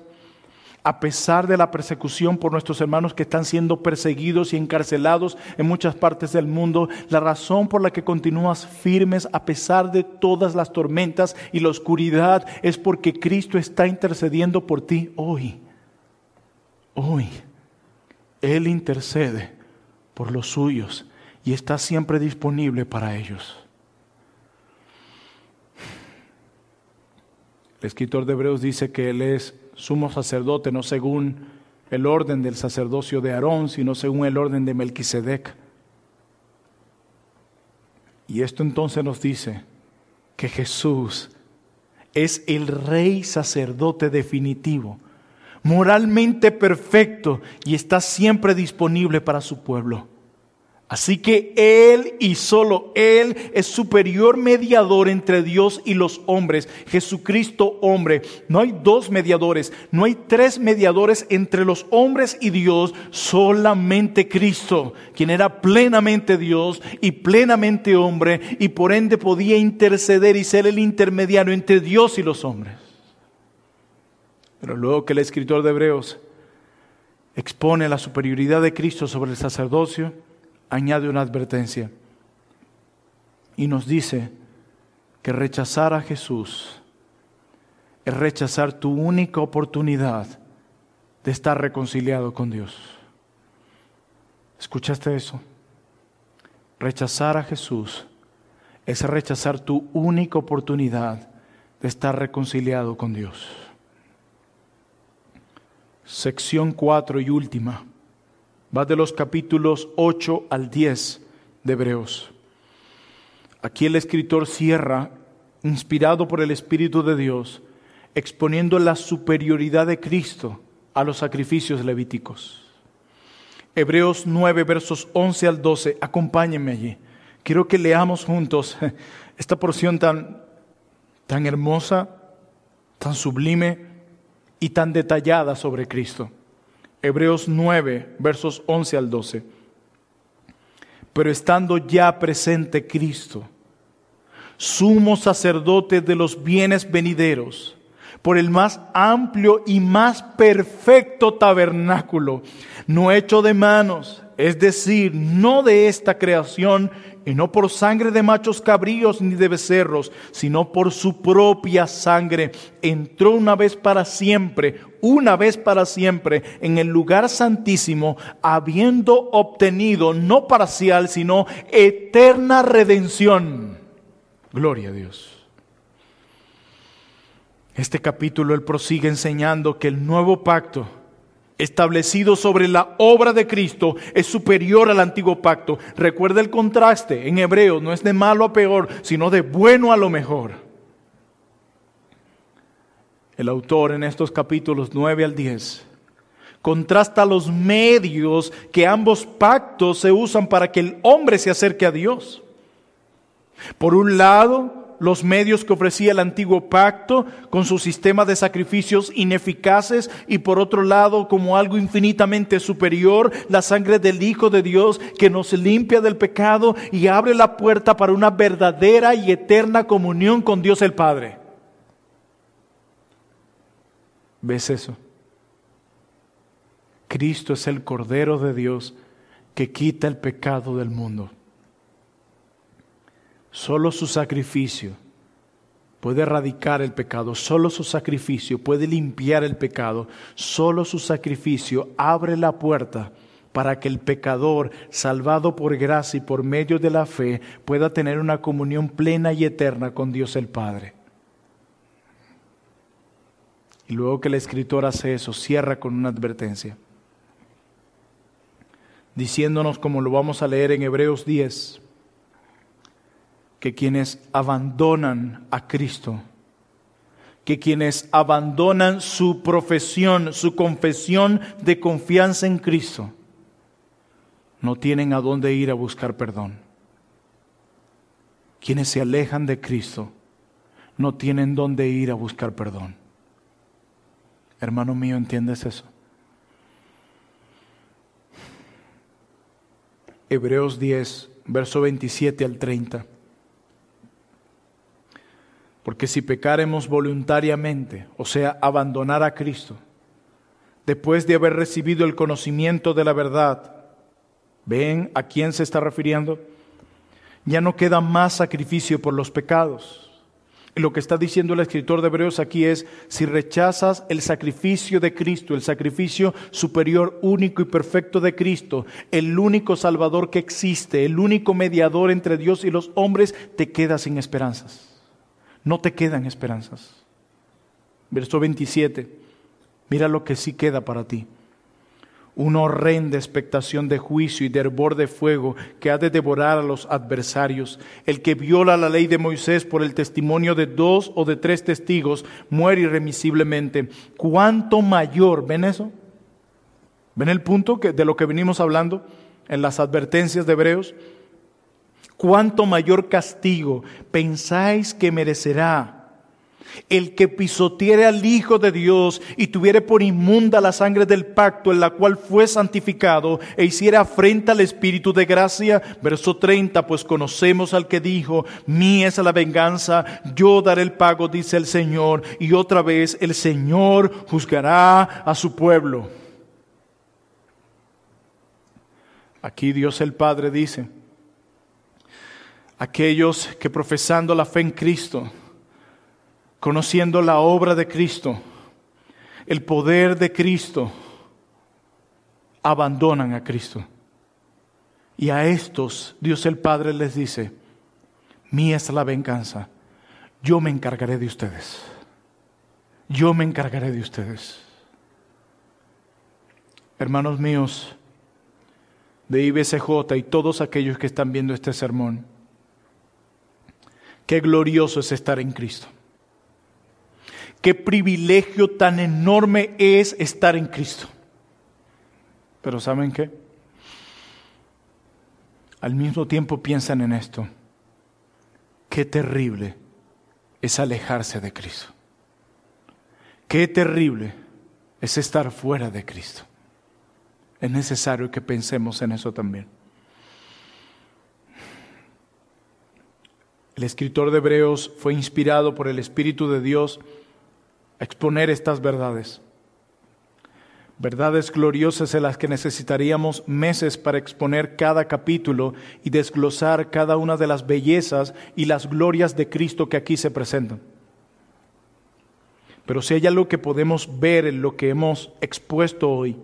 a pesar de la persecución por nuestros hermanos que están siendo perseguidos y encarcelados en muchas partes del mundo, la razón por la que continúas firmes a pesar de todas las tormentas y la oscuridad es porque Cristo está intercediendo por ti hoy. Hoy. Él intercede por los suyos y está siempre disponible para ellos. El escritor de Hebreos dice que Él es sumo sacerdote, no según el orden del sacerdocio de Aarón, sino según el orden de Melquisedec. Y esto entonces nos dice que Jesús es el rey sacerdote definitivo, moralmente perfecto y está siempre disponible para su pueblo. Así que Él y solo Él es superior mediador entre Dios y los hombres, Jesucristo hombre. No hay dos mediadores, no hay tres mediadores entre los hombres y Dios, solamente Cristo, quien era plenamente Dios y plenamente hombre y por ende podía interceder y ser el intermediario entre Dios y los hombres. Pero luego que el escritor de Hebreos expone la superioridad de Cristo sobre el sacerdocio, añade una advertencia y nos dice que rechazar a Jesús es rechazar tu única oportunidad de estar reconciliado con Dios. ¿Escuchaste eso? Rechazar a Jesús es rechazar tu única oportunidad de estar reconciliado con Dios. Sección 4 y última va de los capítulos 8 al 10 de Hebreos. Aquí el escritor cierra, inspirado por el Espíritu de Dios, exponiendo la superioridad de Cristo a los sacrificios levíticos. Hebreos 9, versos 11 al 12, acompáñenme allí. Quiero que leamos juntos (laughs) esta porción tan, tan hermosa, tan sublime y tan detallada sobre Cristo. Hebreos 9, versos 11 al 12. Pero estando ya presente Cristo, sumo sacerdote de los bienes venideros, por el más amplio y más perfecto tabernáculo, no hecho de manos, es decir, no de esta creación, y no por sangre de machos cabríos ni de becerros, sino por su propia sangre, entró una vez para siempre, una vez para siempre, en el lugar santísimo, habiendo obtenido no parcial, sino eterna redención. Gloria a Dios. Este capítulo él prosigue enseñando que el nuevo pacto, establecido sobre la obra de Cristo es superior al antiguo pacto. Recuerda el contraste en hebreo, no es de malo a peor, sino de bueno a lo mejor. El autor en estos capítulos 9 al 10 contrasta los medios que ambos pactos se usan para que el hombre se acerque a Dios. Por un lado, los medios que ofrecía el antiguo pacto con su sistema de sacrificios ineficaces y por otro lado como algo infinitamente superior, la sangre del Hijo de Dios que nos limpia del pecado y abre la puerta para una verdadera y eterna comunión con Dios el Padre. ¿Ves eso? Cristo es el Cordero de Dios que quita el pecado del mundo. Solo su sacrificio puede erradicar el pecado, solo su sacrificio puede limpiar el pecado, solo su sacrificio abre la puerta para que el pecador, salvado por gracia y por medio de la fe, pueda tener una comunión plena y eterna con Dios el Padre. Y luego que el escritor hace eso, cierra con una advertencia, diciéndonos, como lo vamos a leer en Hebreos 10, que quienes abandonan a Cristo, que quienes abandonan su profesión, su confesión de confianza en Cristo, no tienen a dónde ir a buscar perdón. Quienes se alejan de Cristo no tienen dónde ir a buscar perdón. Hermano mío, ¿entiendes eso? Hebreos 10, verso 27 al 30. Porque si pecaremos voluntariamente, o sea, abandonar a Cristo, después de haber recibido el conocimiento de la verdad, ¿ven a quién se está refiriendo? Ya no queda más sacrificio por los pecados. Y lo que está diciendo el escritor de Hebreos aquí es, si rechazas el sacrificio de Cristo, el sacrificio superior, único y perfecto de Cristo, el único Salvador que existe, el único mediador entre Dios y los hombres, te quedas sin esperanzas no te quedan esperanzas. Verso 27, mira lo que sí queda para ti. una horrenda expectación de juicio y de hervor de fuego que ha de devorar a los adversarios. El que viola la ley de Moisés por el testimonio de dos o de tres testigos muere irremisiblemente. ¿Cuánto mayor? ¿Ven eso? ¿Ven el punto de lo que venimos hablando en las advertencias de Hebreos? ¿Cuánto mayor castigo pensáis que merecerá el que pisoteare al Hijo de Dios y tuviere por inmunda la sangre del pacto en la cual fue santificado e hiciera afrenta al Espíritu de gracia. Verso 30, pues conocemos al que dijo, mía es la venganza, yo daré el pago, dice el Señor. Y otra vez el Señor juzgará a su pueblo. Aquí Dios el Padre dice, aquellos que profesando la fe en Cristo, conociendo la obra de Cristo, el poder de Cristo, abandonan a Cristo. Y a estos Dios el Padre les dice, mía es la venganza, yo me encargaré de ustedes, yo me encargaré de ustedes. Hermanos míos de IBCJ y todos aquellos que están viendo este sermón, qué glorioso es estar en Cristo. Qué privilegio tan enorme es estar en Cristo. Pero ¿saben qué? Al mismo tiempo piensan en esto. Qué terrible es alejarse de Cristo. Qué terrible es estar fuera de Cristo. Es necesario que pensemos en eso también. El escritor de Hebreos fue inspirado por el Espíritu de Dios exponer estas verdades. Verdades gloriosas en las que necesitaríamos meses para exponer cada capítulo y desglosar cada una de las bellezas y las glorias de Cristo que aquí se presentan. Pero si hay algo que podemos ver en lo que hemos expuesto hoy,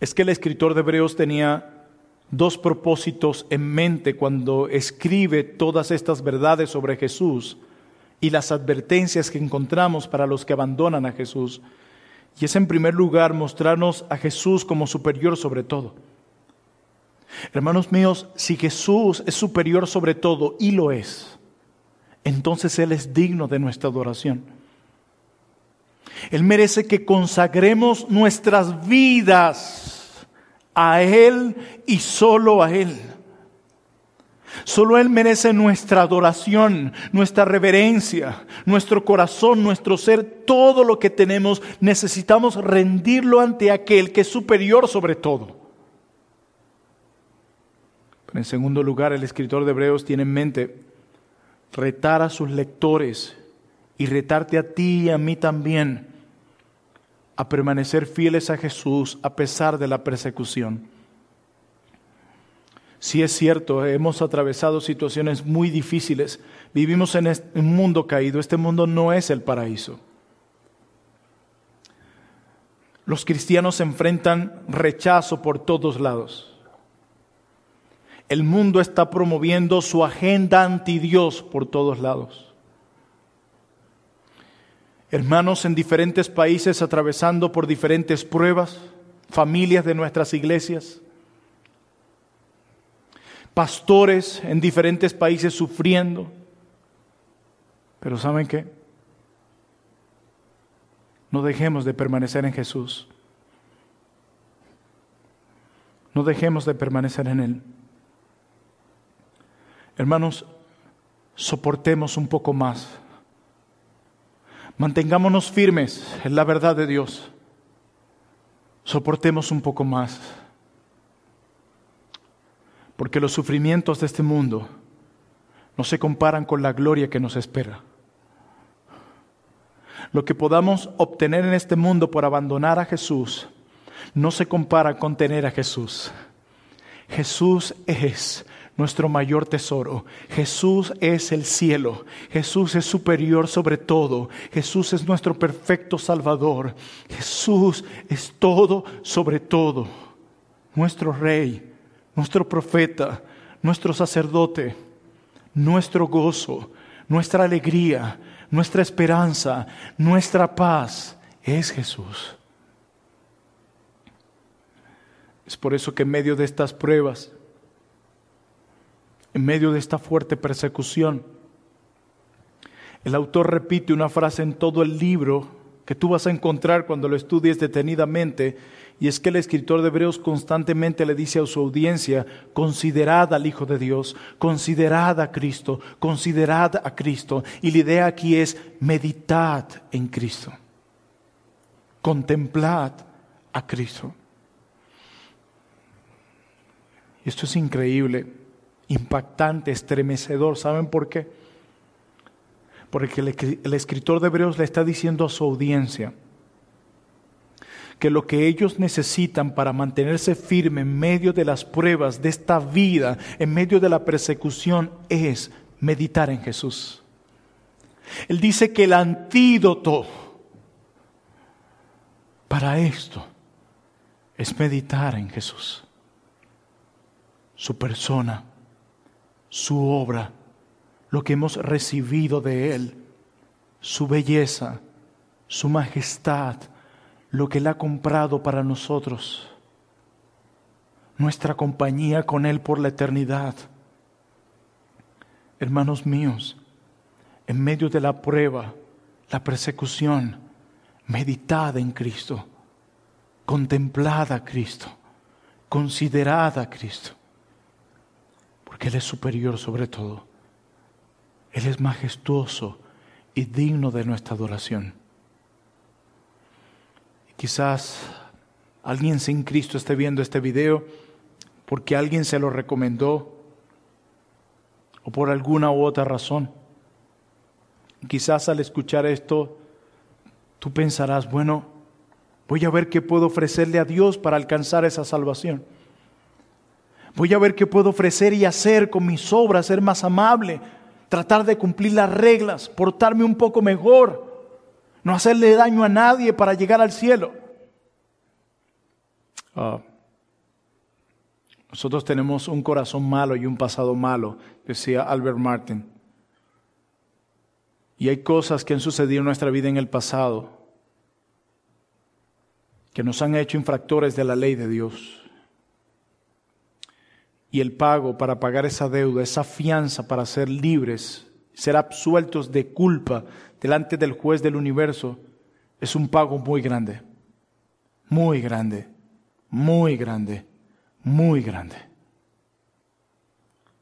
es que el escritor de Hebreos tenía dos propósitos en mente cuando escribe todas estas verdades sobre Jesús y las advertencias que encontramos para los que abandonan a Jesús. Y es en primer lugar mostrarnos a Jesús como superior sobre todo. Hermanos míos, si Jesús es superior sobre todo, y lo es, entonces Él es digno de nuestra adoración. Él merece que consagremos nuestras vidas a Él y solo a Él. Solo Él merece nuestra adoración, nuestra reverencia, nuestro corazón, nuestro ser, todo lo que tenemos. Necesitamos rendirlo ante aquel que es superior sobre todo. Pero en segundo lugar, el escritor de Hebreos tiene en mente retar a sus lectores y retarte a ti y a mí también a permanecer fieles a Jesús a pesar de la persecución. Si es cierto, hemos atravesado situaciones muy difíciles. Vivimos en un mundo caído. Este mundo no es el paraíso. Los cristianos enfrentan rechazo por todos lados. El mundo está promoviendo su agenda anti Dios por todos lados. Hermanos en diferentes países atravesando por diferentes pruebas, familias de nuestras iglesias pastores en diferentes países sufriendo. Pero ¿saben qué? No dejemos de permanecer en Jesús. No dejemos de permanecer en Él. Hermanos, soportemos un poco más. Mantengámonos firmes en la verdad de Dios. Soportemos un poco más porque los sufrimientos de este mundo no se comparan con la gloria que nos espera. Lo que podamos obtener en este mundo por abandonar a Jesús no se compara con tener a Jesús. Jesús es nuestro mayor tesoro. Jesús es el cielo. Jesús es superior sobre todo. Jesús es nuestro perfecto Salvador. Jesús es todo sobre todo. Nuestro Rey nuestro profeta, nuestro sacerdote, nuestro gozo, nuestra alegría, nuestra esperanza, nuestra paz es Jesús. Es por eso que en medio de estas pruebas, en medio de esta fuerte persecución, el autor repite una frase en todo el libro que tú vas a encontrar cuando lo estudies detenidamente, y es que el escritor de Hebreos constantemente le dice a su audiencia, considerad al Hijo de Dios, considerad a Cristo, considerad a Cristo. Y la idea aquí es meditad en Cristo, contemplad a Cristo. Esto es increíble, impactante, estremecedor. ¿Saben por qué? Porque el, escritor de Hebreos le está diciendo a su audiencia que lo que ellos necesitan para mantenerse firme en medio de las pruebas de esta vida, en medio de la persecución, es meditar en Jesús. Él dice que el antídoto para esto es meditar en Jesús su persona, su obra, lo que hemos recibido de Él, su belleza, su majestad, lo que Él ha comprado para nosotros, nuestra compañía con Él por la eternidad. Hermanos míos, en medio de la prueba, la persecución, meditad en Cristo, contemplad a Cristo, considerad a Cristo porque Él es superior sobre todo. Él es majestuoso y digno de nuestra adoración. Quizás alguien sin Cristo esté viendo este video porque alguien se lo recomendó o por alguna u otra razón. Quizás al escuchar esto, tú pensarás, bueno, voy a ver qué puedo ofrecerle a Dios para alcanzar esa salvación. Voy a ver qué puedo ofrecer y hacer con mis obras, ser más amable, tratar de cumplir las reglas, portarme un poco mejor, no hacerle daño a nadie para llegar al cielo. Ah, nosotros tenemos un corazón malo y un pasado malo, decía Albert Martin. Y hay cosas que han sucedido en nuestra vida en el pasado que nos han hecho infractores de la ley de Dios y el pago para pagar esa deuda, esa fianza para ser libres, ser absueltos de culpa delante del juez del universo, es un pago muy grande, muy grande, muy grande, muy grande.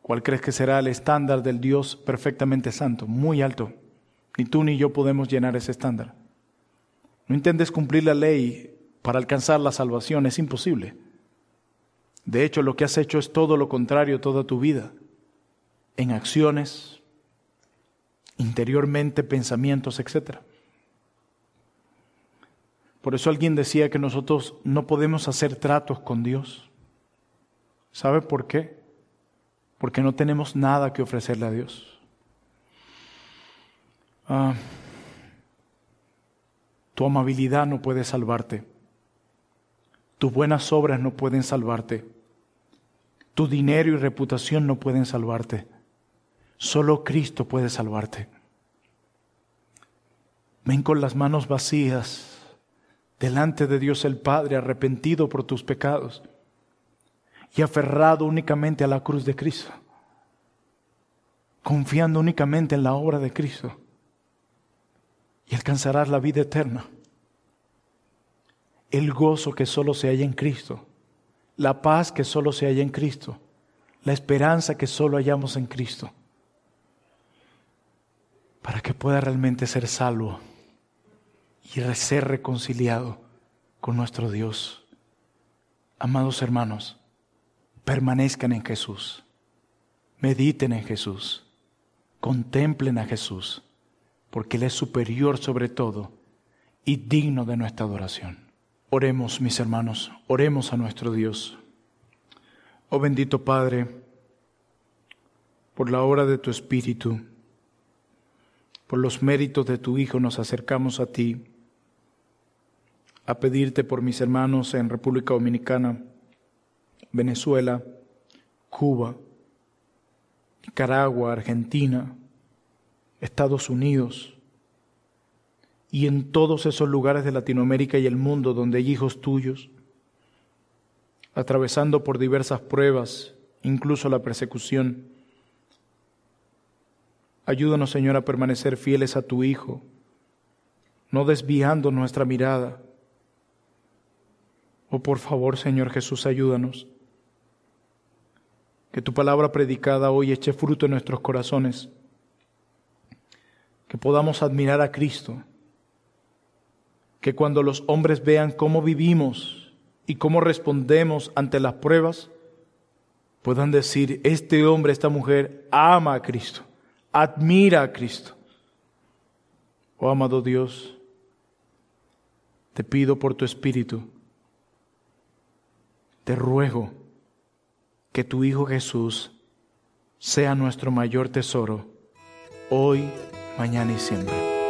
¿Cuál crees que será el estándar del Dios perfectamente santo? Muy alto. Ni tú ni yo podemos llenar ese estándar. No intentes cumplir la ley para alcanzar la salvación, es imposible. De hecho, lo que has hecho es todo lo contrario toda tu vida, en acciones, interiormente, pensamientos, etc. Por eso alguien decía que nosotros no podemos hacer tratos con Dios. ¿Sabe por qué? Porque no tenemos nada que ofrecerle a Dios. Ah, tu amabilidad no puede salvarte. Tus buenas obras no pueden salvarte. Tu dinero y reputación no pueden salvarte. Solo Cristo puede salvarte. Ven con las manos vacías delante de Dios el Padre, arrepentido por tus pecados y aferrado únicamente a la cruz de Cristo, confiando únicamente en la obra de Cristo y alcanzarás la vida eterna el gozo que solo se halla en Cristo, la paz que solo se halla en Cristo, la esperanza que solo hallamos en Cristo, para que pueda realmente ser salvo y ser reconciliado con nuestro Dios. Amados hermanos, permanezcan en Jesús, mediten en Jesús, contemplen a Jesús, porque Él es superior sobre todo y digno de nuestra adoración. Oremos, mis hermanos, oremos a nuestro Dios. Oh bendito Padre, por la obra de tu Espíritu, por los méritos de tu Hijo nos acercamos a ti, a pedirte por mis hermanos en República Dominicana, Venezuela, Cuba, Nicaragua, Argentina, Estados Unidos, y en todos esos lugares de Latinoamérica y el mundo donde hay hijos tuyos atravesando por diversas pruebas, incluso la persecución. Ayúdanos, Señor, a permanecer fieles a tu Hijo, no desviando nuestra mirada. Oh, por favor, Señor Jesús, ayúdanos. Que tu palabra predicada hoy eche fruto en nuestros corazones. Que podamos admirar a Cristo. Que cuando los hombres vean cómo vivimos y cómo respondemos ante las pruebas, puedan decir, este hombre, esta mujer ama a Cristo admira a Cristo. Oh amado Dios, te pido por tu Espíritu, te ruego que tu Hijo Jesús sea nuestro mayor tesoro, hoy, mañana y siempre.